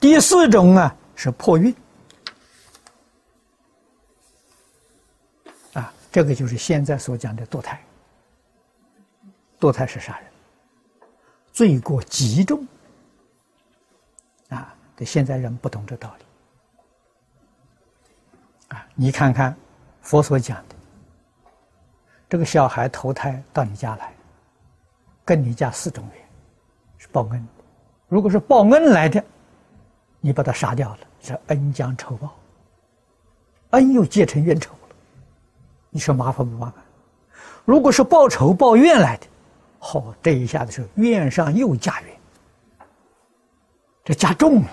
第四种啊是破运，啊，这个就是现在所讲的堕胎。堕胎是杀人，罪过极重，啊，这现在人不懂这道理，啊，你看看佛所讲的，这个小孩投胎到你家来，跟你家四种缘，是报恩，如果是报恩来的。你把他杀掉了，是恩将仇报，恩又结成冤仇了。你说麻烦不麻烦？如果是报仇报怨来的，好，这一下子是怨上又加怨，这加重了。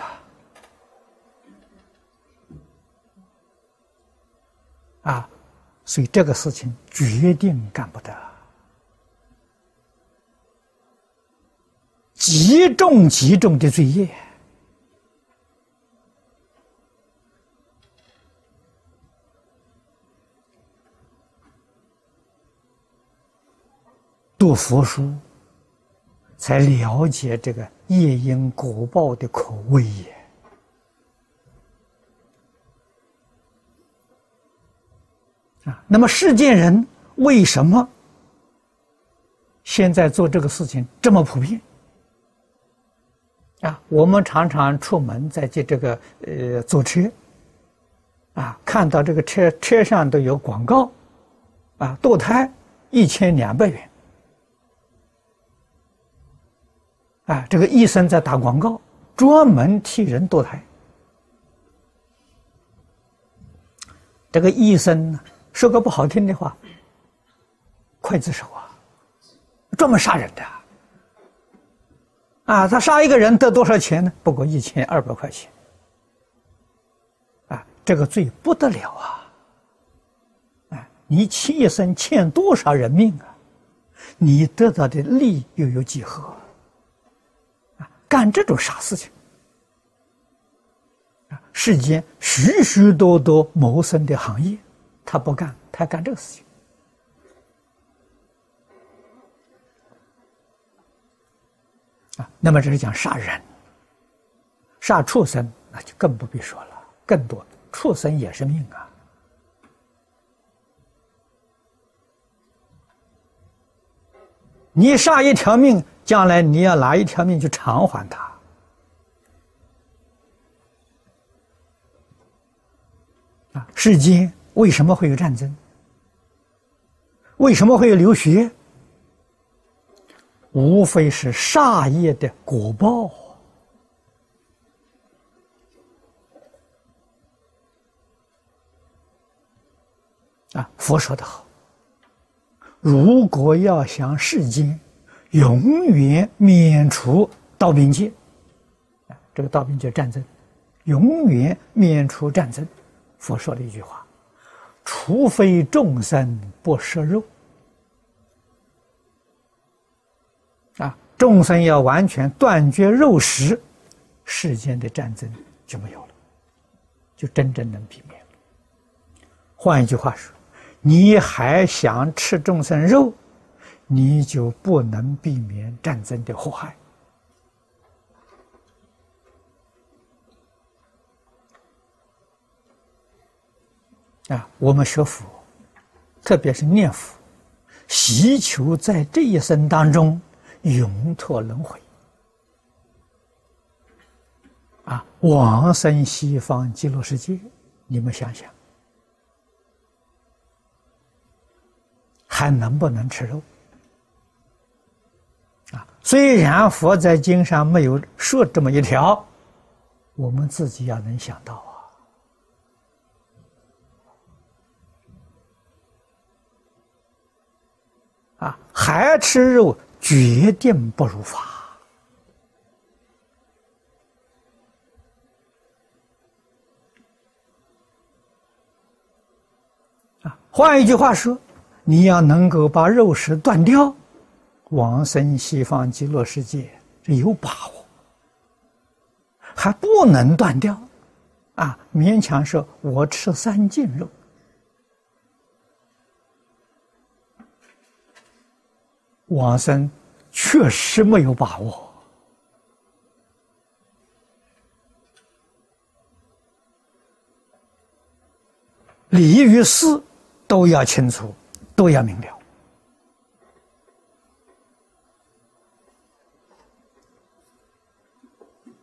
啊，所以这个事情决定干不得，极重极重的罪业。读佛书，才了解这个业因果报的可畏也。啊，那么世间人为什么现在做这个事情这么普遍？啊，我们常常出门在这这个呃坐车，啊，看到这个车车上都有广告，啊，堕胎一千两百元。啊，这个医生在打广告，专门替人堕胎。这个医生呢，说个不好听的话，刽子手啊，专门杀人的。啊，他杀一个人得多少钱呢？不过一千二百块钱。啊，这个罪不得了啊！啊，你欠一生欠多少人命啊？你得到的利又有几何？干这种傻事情！世间许许多多谋生的行业，他不干，他干这个事情啊。那么这是讲杀人，杀畜生，那就更不必说了。更多畜生也是命啊！你杀一条命。将来你要拿一条命去偿还他啊！世间为什么会有战争？为什么会有流血？无非是杀业的果报啊！佛说的好，如果要想世间。永远免除刀兵劫，啊，这个刀兵劫战争，永远免除战争。佛说了一句话：“除非众生不食肉，啊，众生要完全断绝肉食，世间的战争就没有了，就真正能避免。换一句话说，你还想吃众生肉？”你就不能避免战争的祸害啊！我们学佛，特别是念佛，祈求在这一生当中永脱轮回啊，往生西方极乐世界。你们想想，还能不能吃肉？虽然佛在经上没有说这么一条，我们自己要能想到啊！啊，还吃肉，决定不如法。啊，换一句话说，你要能够把肉食断掉。往生西方极乐世界，这有把握，还不能断掉，啊，勉强说我吃三斤肉，往生确实没有把握。理与事都要清楚，都要明了。